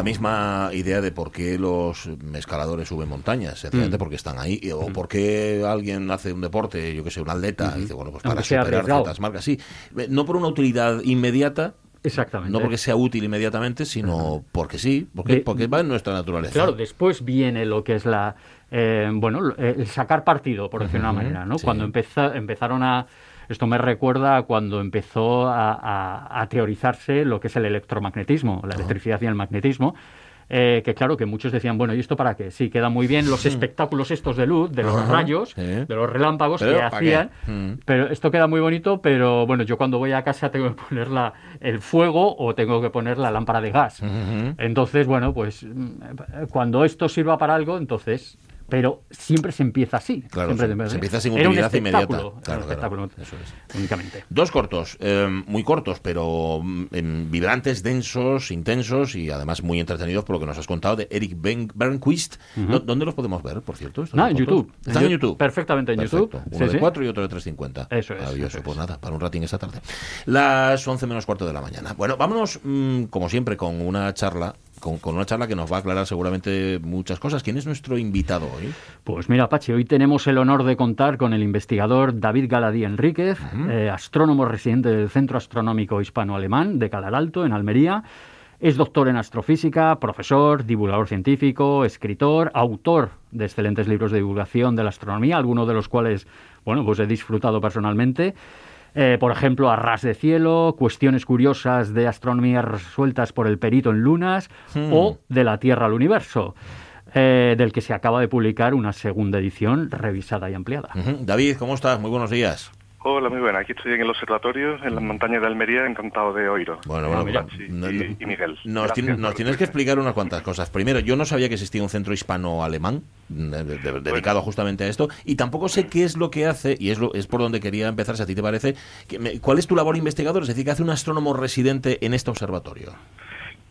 S1: misma idea de por qué los escaladores suben montañas, sencillamente
S4: Mm.
S1: porque están ahí, o por qué alguien hace un deporte, yo que sé, un atleta, y dice, bueno, pues para superar ciertas marcas, sí, no por una utilidad inmediata,
S4: Exactamente.
S1: no porque sea útil inmediatamente, sino porque sí, porque,
S4: De-
S1: porque va en nuestra naturaleza.
S4: Claro, después viene lo que es la eh, bueno el sacar partido, por decirlo de una manera, ¿no?
S1: sí.
S4: Cuando empeza- empezaron a esto me recuerda a cuando empezó a, a- a teorizarse lo que es el electromagnetismo, la electricidad y el magnetismo. eh, que claro, que muchos decían, bueno, ¿y esto para qué? Sí, queda muy bien los espectáculos estos de luz, de los
S1: Ajá,
S4: rayos, de los relámpagos
S1: Pero,
S4: que hacían,
S1: Mm.
S4: pero esto queda muy bonito, pero bueno, yo cuando voy a casa tengo que poner la, el fuego o tengo que poner la lámpara de gas. Entonces, bueno, pues mm, cuando esto sirva para algo, entonces. Pero siempre se empieza así.
S1: Claro,
S4: siempre
S1: se- se empieza sin
S4: Era un
S1: utilidad inmediata. Claro, claro,
S4: espectáculo,
S1: eso es.
S4: Únicamente.
S1: Dos cortos, eh, muy cortos, pero em, vibrantes, densos, intensos y además muy entretenidos por lo que nos has contado de Eric Ben- Bernquist. ¿Dó- ¿Dónde los podemos ver, por cierto? estos
S4: Nada, en
S1: cortos?
S4: YouTube.
S1: Están en
S4: Yo-
S1: YouTube.
S4: perfectamente en
S1: Perfecto.
S4: YouTube.
S1: Uno
S4: Sí,
S1: de
S4: sí.
S1: 4 y otro de 3.50.
S4: Eso es,
S1: Maravilloso.
S4: eso
S1: Pues
S4: es.
S1: nada, para un ratín esta tarde. Las 11 menos cuarto de la mañana. Bueno, vámonos, mm, como siempre, con una charla. Con, con una charla que nos va a aclarar seguramente muchas cosas. ¿Quién es nuestro invitado hoy?
S4: Pues mira, Pachi, hoy tenemos el honor de contar con el investigador David Galadí Enríquez, eh, astrónomo residente del Centro Astronómico Hispano-Alemán de Calaralto, en Almería. Es doctor en astrofísica, profesor, divulgador científico, escritor, autor de excelentes libros de divulgación de la astronomía, algunos de los cuales, bueno, pues he disfrutado personalmente. Eh, por ejemplo, a ras de cielo, cuestiones curiosas de astronomía resueltas por el perito en lunas o de la Tierra al universo, eh, del que se acaba de publicar una segunda edición revisada y ampliada.
S1: David, ¿cómo estás? Muy buenos días.
S7: Hola, muy buena. Aquí estoy en el observatorio, en las montañas de Almería, encantado de oíros.
S1: Bueno, bueno,
S7: Mira,
S1: mira,
S7: y,
S1: no-
S7: y- y Miguel.
S1: Nos, tienes que explicar unas cuantas cosas. Primero, yo no sabía que existía un centro hispano-alemán de- de- dedicado justamente a esto y tampoco sé qué es lo que hace y es, lo, es por donde quería empezar, si a ti te parece. que me- ¿Cuál es tu labor investigador? Es decir, ¿qué hace un astrónomo residente en este observatorio?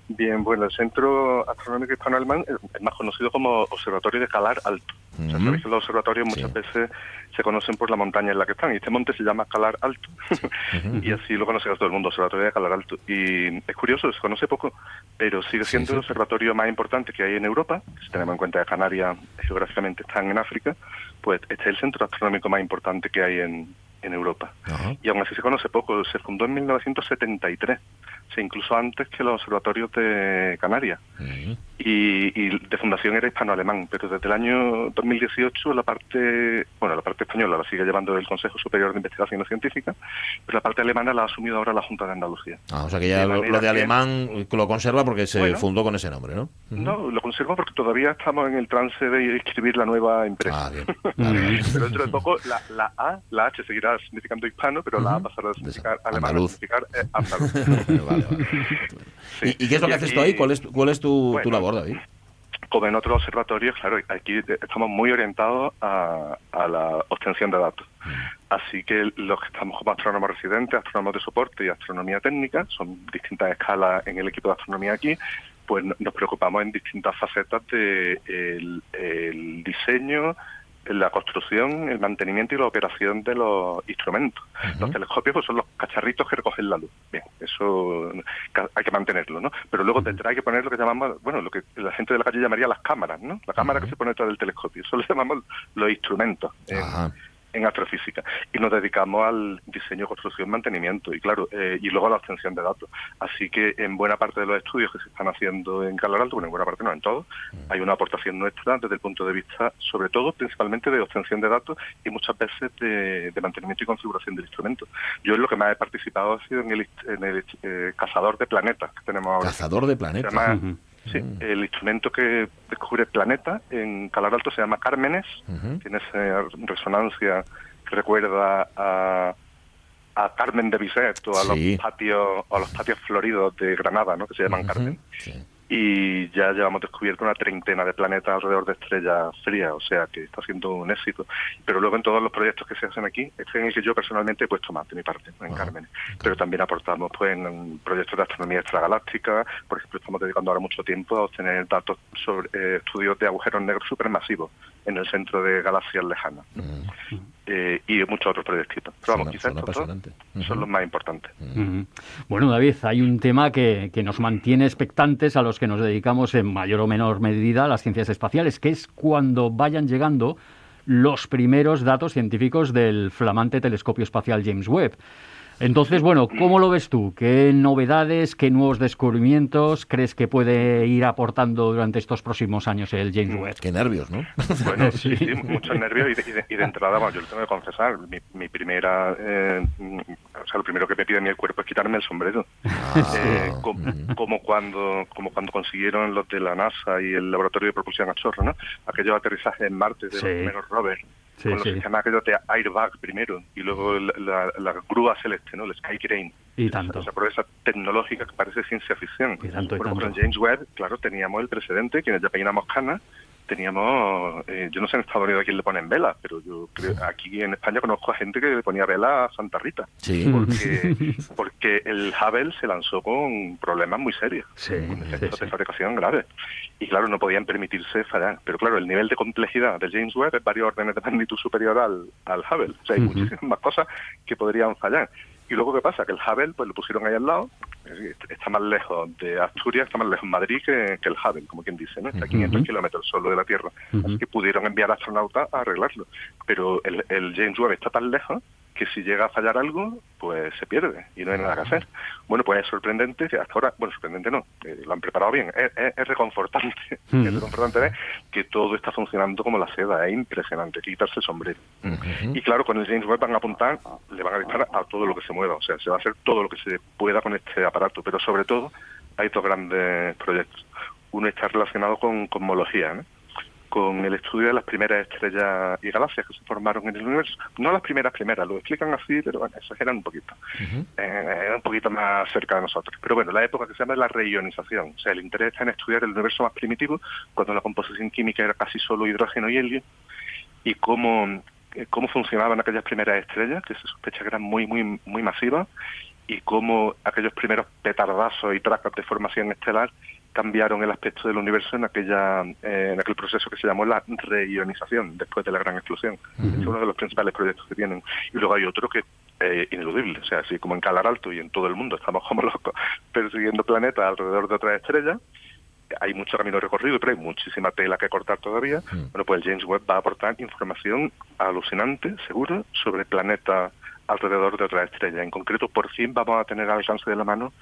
S7: Bien, bueno, el Centro Astronómico Hispano-Alemán es más conocido como Observatorio de Calar Alto. O sea, sabéis que los observatorios muchas veces se conocen por la montaña en la que están, y este monte se llama Calar Alto, y así lo conoce todo el mundo, Observatorio de Calar Alto. Y es curioso, se conoce poco, pero sigue siendo el observatorio más importante que hay en Europa, si tenemos en cuenta que Canarias geográficamente están en África, pues este es el centro astronómico más importante que hay en, en Europa. Y aún así se conoce poco, se fundó en 1973 incluso antes que los observatorios de Canarias. y, de fundación era hispano-alemán, pero desde el año 2018 la parte, bueno, la parte española la sigue llevando el Consejo Superior de Investigaciones Científicas, pero la parte alemana la ha asumido ahora la Junta de Andalucía.
S1: Ah, o sea que ya lo, de alemán lo conserva porque se fundó con ese nombre, ¿no?
S7: No, lo conserva porque todavía estamos en el trance de escribir la nueva empresa. Ah, pero dentro de poco la, la, A, la H seguirá significando hispano, pero la A pasará a significar alemán, a significar eh, andaluz.
S1: ¿Y, qué es lo que haces tú ahí? ¿Cuál es, cuál es tu, labor, David?
S7: como en otros observatorios, claro, aquí estamos muy orientados a, la obtención de datos. Mm. Así que los que estamos como astrónomos residentes, astrónomos de soporte y astronomía técnica, son distintas escalas en el equipo de astronomía aquí, pues nos preocupamos en distintas facetas del de el diseño, la construcción, el mantenimiento y la operación de los instrumentos. Los telescopios pues, son los cacharritos que recogen la luz. Bien, eso hay que mantenerlo, ¿no? Pero luego tendrá que poner lo que llamamos, bueno, lo que la gente de la calle llamaría las cámaras, ¿no? La cámara que se pone detrás del telescopio. Eso le llamamos los instrumentos en astrofísica y nos dedicamos al diseño, construcción, mantenimiento y claro, eh, y luego a la obtención de datos. Así que en buena parte de los estudios que se están haciendo en Calar Alto, bueno, en buena parte no, en todos, mm. hay una aportación nuestra desde el punto de vista, sobre todo, principalmente de obtención de datos y muchas veces de, mantenimiento y configuración del instrumento. Yo en lo que más he participado ha sido en el, en el eh, cazador de planetas que tenemos ahora.
S1: Cazador de planetas.
S7: Sí, mm. el instrumento que descubre el planeta en Calar Alto se llama Cármenes, tiene esa resonancia que recuerda a, a Carmen de Bizet o a los patios a los patios floridos de Granada, ¿no? que se llaman Carmen y ya llevamos descubierto una treintena de planetas alrededor de estrellas frías, o sea que está siendo un éxito. Pero luego en todos los proyectos que se hacen aquí, este en el que yo personalmente he puesto más de mi parte, en Carmen. Pero también aportamos pues en proyectos de astronomía extragaláctica, por ejemplo, estamos dedicando ahora mucho tiempo a obtener datos sobre eh, estudios de agujeros negros supermasivos en el centro de galaxias lejanas. Eh, y muchos otros proyectos. Pero vamos, quizás estos son los más importantes.
S4: Bueno, David, hay un tema que, que nos mantiene expectantes a los que nos dedicamos en mayor o menor medida a las ciencias espaciales, que es cuando vayan llegando los primeros datos científicos del flamante telescopio espacial James Webb. Entonces, bueno, ¿cómo lo ves tú? ¿Qué novedades, qué nuevos descubrimientos crees que puede ir aportando durante estos próximos años el James mm, Webb?
S1: Qué nervios, ¿no?
S7: Bueno, sí, sí muchos nervios y de, entrada, bueno, yo lo tengo que confesar, mi, primera, eh, o sea, lo primero que me pide a mí el cuerpo es quitarme el sombrero. Ah, eh, como, cuando como cuando consiguieron los de la NASA y el Laboratorio de Propulsión a Chorro, ¿no? Aquellos aterrizajes en Marte de los primeros rovers con los sistemas aquellos de airbag primero y luego la, la, grúa celeste, ¿no? El Sky Crane.
S4: Y tanto.
S7: Esa proeza tecnológica que parece ciencia ficción. Y tanto, y tanto. con James Webb, claro, teníamos el precedente, quienes ya peinamos canas, teníamos, eh, yo no sé en Estados Unidos a quién le ponen velas, pero yo creo aquí en España conozco a gente que le ponía vela a Santa Rita.
S1: Sí.
S7: Porque, porque el Hubble se lanzó con problemas muy serios, con efectos de fabricación graves. Y claro, no podían permitirse fallar. Pero claro, el nivel de complejidad del James Webb es varios órdenes de magnitud superior al, al Hubble. O sea, hay muchísimas más cosas que podrían fallar. Y luego, ¿qué pasa? Que el Hubble, pues lo pusieron ahí al lado, está más lejos de Asturias, está más lejos de Madrid que, el Hubble, como quien dice, ¿no? Está a 500 kilómetros solo de la Tierra. Así que pudieron enviar astronautas a arreglarlo. Pero el, el James Webb está tan lejos que si llega a fallar algo, pues se pierde y no hay nada que hacer. Bueno, pues es sorprendente que hasta ahora, bueno, sorprendente no, eh, lo han preparado bien, es, reconfortante, es reconfortante ver que todo está funcionando como la seda, es impresionante, quitarse el sombrero. Y claro, con el James Webb van a apuntar, le van a disparar a todo lo que se mueva, o sea, se va a hacer todo lo que se pueda con este aparato, pero sobre todo hay dos grandes proyectos. Uno está relacionado con cosmología, ¿no? Con el estudio de las primeras estrellas y galaxias que se formaron en el universo. No las primeras primeras, lo explican así, pero bueno, exageran un poquito. Eh, un poquito más cerca de nosotros. Pero bueno, la época que se llama la reionización. O sea, el interés está en estudiar el universo más primitivo, cuando la composición química era casi solo hidrógeno y helio, y cómo cómo funcionaban aquellas primeras estrellas, que se sospecha que eran muy, muy, muy masivas, y cómo aquellos primeros petardazos y tracas de formación estelar cambiaron el aspecto del universo en aquella eh, en aquel proceso que se llamó la reionización después de la gran explosión. Es uno de los principales proyectos que tienen. Y luego hay otro que es ineludible, o sea, así como en Calar Alto y en todo el mundo estamos como locos persiguiendo planetas alrededor de otras estrellas, hay mucho camino recorrido, pero hay muchísima tela que cortar todavía. Bueno, pues el James Webb va a aportar información alucinante, seguro, sobre planetas alrededor de otra estrella. En concreto, por fin vamos a tener al alcance de la mano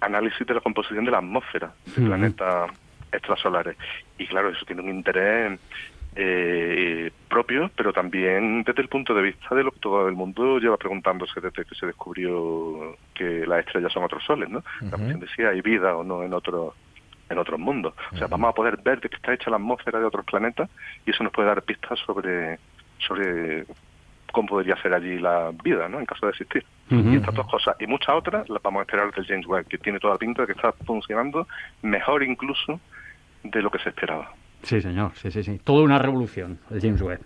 S7: análisis de la composición de la atmósfera de planetas extrasolares. Y claro, eso tiene un interés eh, propio, pero también desde el punto de vista de lo que todo el mundo lleva preguntándose desde que se descubrió que las estrellas son otros soles, ¿no? La cuestión de si hay vida o no en otros en otros mundos. O sea, vamos a poder ver de qué está hecha la atmósfera de otros planetas y eso nos puede dar pistas sobre sobre cómo podría ser allí la vida, ¿no? En caso de existir. Y estas dos cosas y muchas otras las vamos a esperar del James Webb, que tiene toda la pinta de que está funcionando mejor incluso de lo que se esperaba.
S4: Sí, señor, sí, sí, sí. Toda una revolución el James Webb.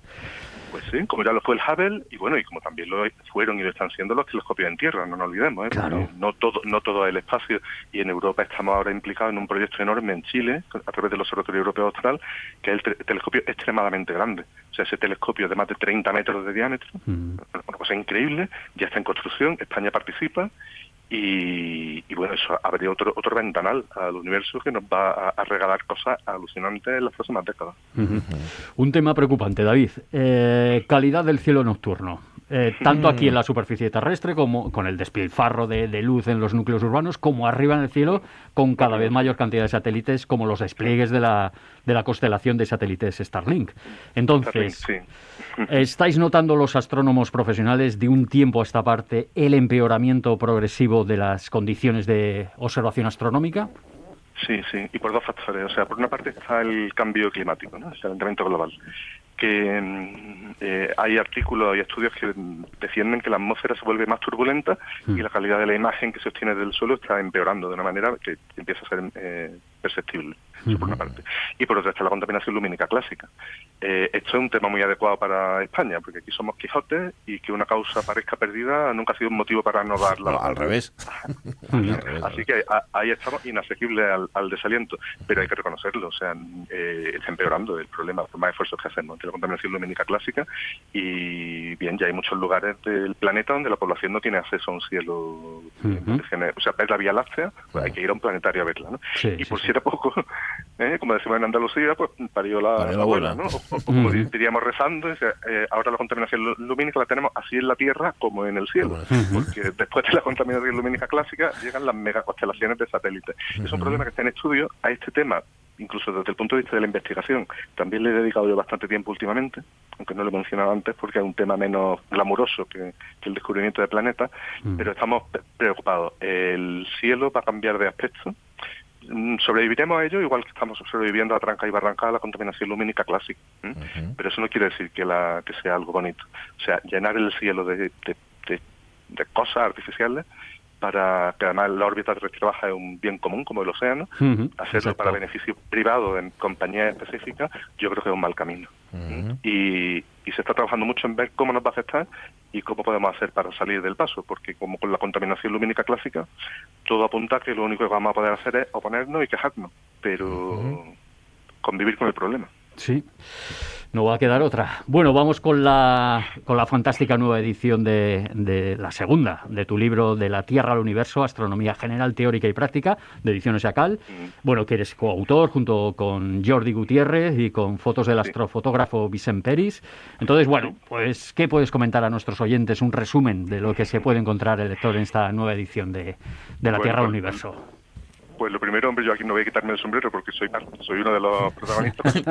S7: Pues sí, como ya lo fue el Hubble y bueno, y como también lo fueron y lo están siendo los telescopios en tierra, no nos olvidemos, ¿eh? no, todo no todo el espacio y en Europa estamos ahora implicados en un proyecto enorme en Chile a través del Observatorio Europeo Austral, que es el telescopio extremadamente grande. O sea, ese telescopio de más de 30 metros de diámetro, una cosa increíble, ya está en construcción, España participa y, bueno, eso habría otro otro ventanal al universo que nos va a, regalar cosas alucinantes en las próximas décadas.
S4: Un tema preocupante, David. Eh, calidad del cielo nocturno. Eh, tanto aquí en la superficie terrestre como con el despilfarro de, luz en los núcleos urbanos, como arriba en el cielo con cada vez mayor cantidad de satélites, como los despliegues de la, de la constelación de satélites Starlink. Entonces, ¿estáis notando los astrónomos profesionales de un tiempo a esta parte el empeoramiento progresivo de las condiciones de observación astronómica?
S7: Sí, sí, y por dos factores. O sea, por una parte está el cambio climático, ¿no? el calentamiento global que mm, eh, hay artículos y estudios que defienden que la atmósfera se vuelve más turbulenta y mm. la calidad de la imagen que se obtiene del suelo está empeorando de una manera que empieza a ser eh, perceptible, por una parte. Y por otra está la contaminación lumínica clásica. Eh, esto es un tema muy adecuado para España, porque aquí somos Quijotes y que una causa parezca perdida nunca ha sido un motivo para no darla.
S1: al, revés.
S7: Así que ahí estamos inasequibles al, desaliento, pero hay que reconocerlo, o sea, eh, está empeorando el problema por más esfuerzos que hacemos entre la contaminación lumínica clásica y bien, ya hay muchos lugares del planeta donde la población no tiene acceso a un cielo, o sea, ver la Vía Láctea, pues hay que ir a un planetario a verla, ¿no? y por era poco, ¿eh? como decimos en Andalucía, pues parió la, abuela, ¿no? O, como diríamos rezando, eh, ahora la contaminación lumínica la tenemos así en la Tierra como en el cielo, porque después de la contaminación lumínica clásica llegan las megaconstelaciones de satélites. Es un problema que está en estudio a este tema incluso desde el punto de vista de la investigación, también le he dedicado yo bastante tiempo últimamente, aunque no lo he mencionado antes porque es un tema menos glamuroso que, el descubrimiento de planetas, pero estamos preocupados. El cielo va a cambiar de aspecto, Mm, sobreviviremos a ello igual que estamos sobreviviendo a tranca y barranca a la contaminación lumínica clásica. Pero eso no quiere decir que, la, que sea algo bonito. O sea, llenar el cielo de, de, cosas artificiales para que además la órbita terrestre baja es un bien común como el océano, hacerlo para beneficio privado en compañías específicas, yo creo que es un mal camino. y, y se está trabajando mucho en ver cómo nos va a afectar y cómo podemos hacer para salir del paso, porque como con la contaminación lumínica clásica, todo apunta a que lo único que vamos a poder hacer es oponernos y quejarnos, pero convivir con el problema.
S4: Sí. No va a quedar otra. Bueno, vamos con la, con la fantástica nueva edición de, de, la segunda de tu libro de la Tierra al Universo, Astronomía General, Teórica y Práctica, de Ediciones Yacal. Bueno, que eres coautor junto con Jordi Gutiérrez y con fotos del astrofotógrafo Vicent Peris. Entonces, bueno, pues, ¿qué puedes comentar a nuestros oyentes? Un resumen de lo que se puede encontrar el lector en esta nueva edición de, de la Tierra al pues, Universo.
S7: Pues lo primero, hombre, yo aquí no voy a quitarme el sombrero porque soy soy uno de los protagonistas.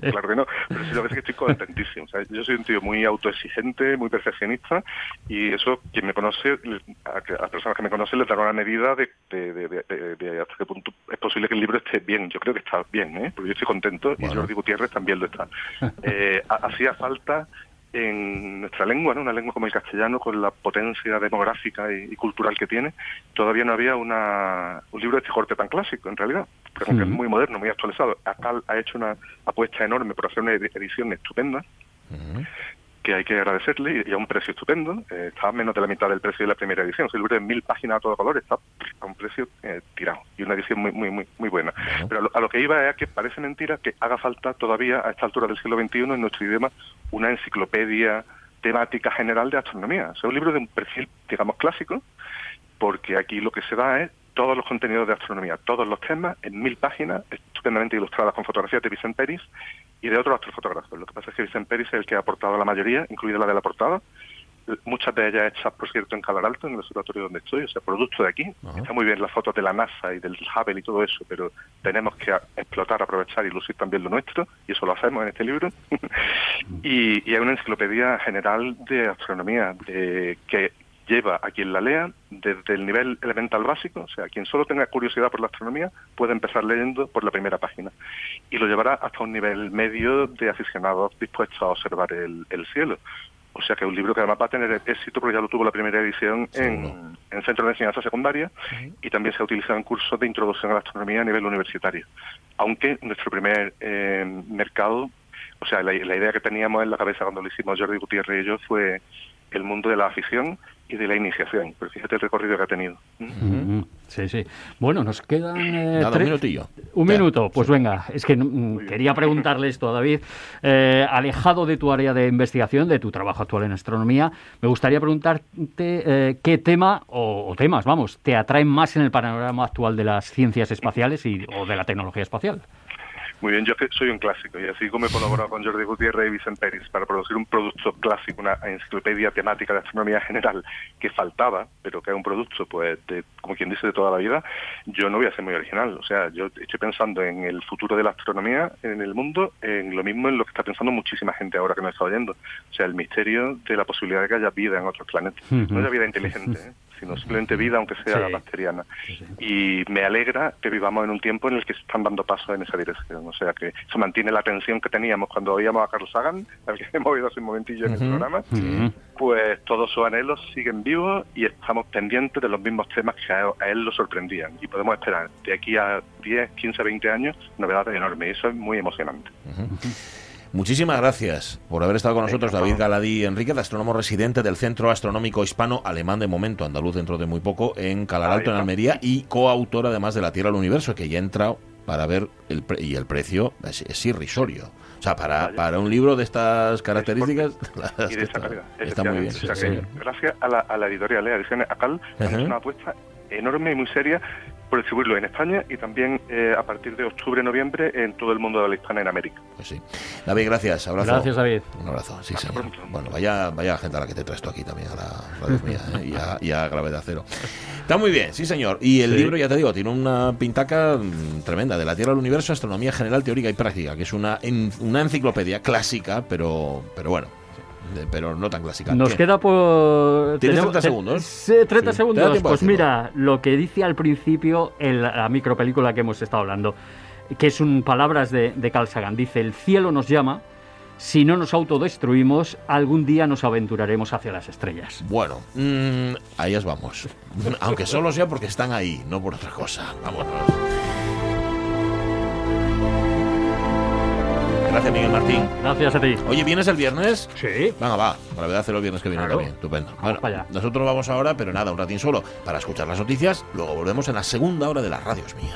S7: claro que no, pero sí lo que que estoy contentísimo. Yo soy un tío muy autoexigente, muy perfeccionista y eso, quien me conoce, a, las personas que me conocen les dará una medida de, de, hasta qué punto es posible que el libro esté bien. Yo creo que está bien, ¿eh? porque yo estoy contento y Jordi Gutiérrez también lo está. Eh, hacía falta en nuestra lengua, ¿no? una lengua como el castellano, con la potencia demográfica y, cultural que tiene, todavía no había una, un libro de este corte tan clásico, en realidad, porque es muy moderno, muy actualizado. Acá ha hecho una apuesta enorme por hacer una edición estupenda. Que hay que agradecerle y a un precio estupendo. Eh, está a menos de la mitad del precio de la primera edición. Es el libro de mil páginas a todo color está a un precio eh, tirado y una edición muy muy muy muy buena. Pero a lo, que iba es que parece mentira que haga falta todavía a esta altura del siglo XXI en nuestro idioma una enciclopedia temática general de astronomía. Es un libro de un perfil, digamos, clásico, porque aquí lo que se da es todos los contenidos de astronomía, todos los temas, en mil páginas, estupendamente ilustradas con fotografías de Vicente Peris y de otros astrofotógrafos. Lo que pasa es que Vicente Peris es el que ha aportado la mayoría, incluida la de la portada, muchas de ellas hechas, por cierto, en Calar Alto, en el observatorio donde estoy, o sea, producto de aquí. Está muy bien las fotos de la NASA y del Hubble y todo eso, pero tenemos que explotar, aprovechar y lucir también lo nuestro, y eso lo hacemos en este libro. y, y, hay una enciclopedia general de astronomía de que lleva a quien la lea desde el nivel elemental básico, o sea, quien solo tenga curiosidad por la astronomía puede empezar leyendo por la primera página y lo llevará hasta un nivel medio de aficionados dispuestos a observar el, cielo. O sea que es un libro que además va a tener éxito porque ya lo tuvo la primera edición en, en centros de enseñanza secundaria y también se ha utilizado en cursos de introducción a la astronomía a nivel universitario. Aunque nuestro primer eh, mercado, o sea, la, la, idea que teníamos en la cabeza cuando lo hicimos Jordi Gutiérrez y yo fue el mundo de la afición y de la iniciación. Pero fíjate el recorrido que ha tenido.
S4: Sí, sí. Bueno, nos quedan
S1: eh, un minutillo.
S4: Un minuto, pues venga. Es que mm, quería preguntarle esto a David. Eh, alejado de tu área de investigación, de tu trabajo actual en astronomía, me gustaría preguntarte eh, qué tema o, temas, vamos, te atraen más en el panorama actual de las ciencias espaciales y, o de la tecnología espacial.
S7: Muy bien, yo soy un clásico y así como he colaborado con Jordi Gutiérrez y Vicente Pérez para producir un producto clásico, una enciclopedia temática de astronomía general que faltaba, pero que es un producto, pues, como quien dice, de toda la vida, yo no voy a ser muy original. O sea, yo estoy pensando en el futuro de la astronomía en el mundo, en lo mismo en lo que está pensando muchísima gente ahora que nos está oyendo. O sea, el misterio de la posibilidad de que haya vida en otros planetas. No haya vida inteligente, ¿eh? Sino simplemente vida, aunque sea bacteriana. Y me alegra que vivamos en un tiempo en el que se están dando pasos en esa dirección. O sea, que eso mantiene la tensión que teníamos cuando oíamos a Carlos Sagan, al que hemos oído hace un momentillo en el programa. Pues todos sus anhelos siguen vivos y estamos pendientes de los mismos temas que a él lo sorprendían. Y podemos esperar de aquí a 10, 15, 20 años novedades enormes. Y eso es muy emocionante.
S1: Muchísimas gracias por haber estado con nosotros, David Galadí Enrique, astrónomo residente del Centro Astronómico Hispano Alemán de momento, andaluz dentro de muy poco, en Calaralto, en Almería, y coautor además de La Tierra al Universo, que ya ha entrado para ver el y el precio es, irrisorio. O sea, para, para un libro de estas características
S7: y de esta calidad, está, muy bien. Gracias a la, a la editorial de Ediciones ACAL, es una apuesta enorme y muy seria por distribuirlo en España y también eh, a partir de octubre-noviembre en todo el mundo de la hispana en América.
S1: Pues sí. David, gracias. Abrazo.
S4: Gracias, David.
S1: Un abrazo. Sí, señor. Bueno, vaya, vaya gente a la que te traes tú aquí también, a la radio mía, ¿eh? y, a, Gravedad Cero. Está muy bien, sí, señor. Y el libro, ya te digo, tiene una pintaca mm, tremenda, de la Tierra al Universo, Astronomía General, Teórica y Práctica, que es una, una enciclopedia clásica, pero, pero bueno, pero no tan clásica.
S4: Nos queda por...
S1: ¿Tienes 30 segundos?
S4: 30 segundos. Pues mira, lo que dice al principio en la micropelícula que hemos estado hablando, que es un palabras de, de Carl Sagan. Dice, el cielo nos llama, si no nos autodestruimos, algún día nos aventuraremos hacia las estrellas.
S1: Bueno, mmm, ahí os vamos. Aunque solo sea porque están ahí, no por otra cosa. Vámonos. Gracias, Miguel Martín.
S4: Gracias a ti.
S1: Oye, ¿vienes el viernes?
S4: Sí.
S1: Venga, va. Para ver hacer el viernes que viene también. Estupendo. Bueno, nosotros vamos ahora, pero nada, un ratín solo para escuchar las noticias. Luego volvemos en la segunda hora de las radios mía.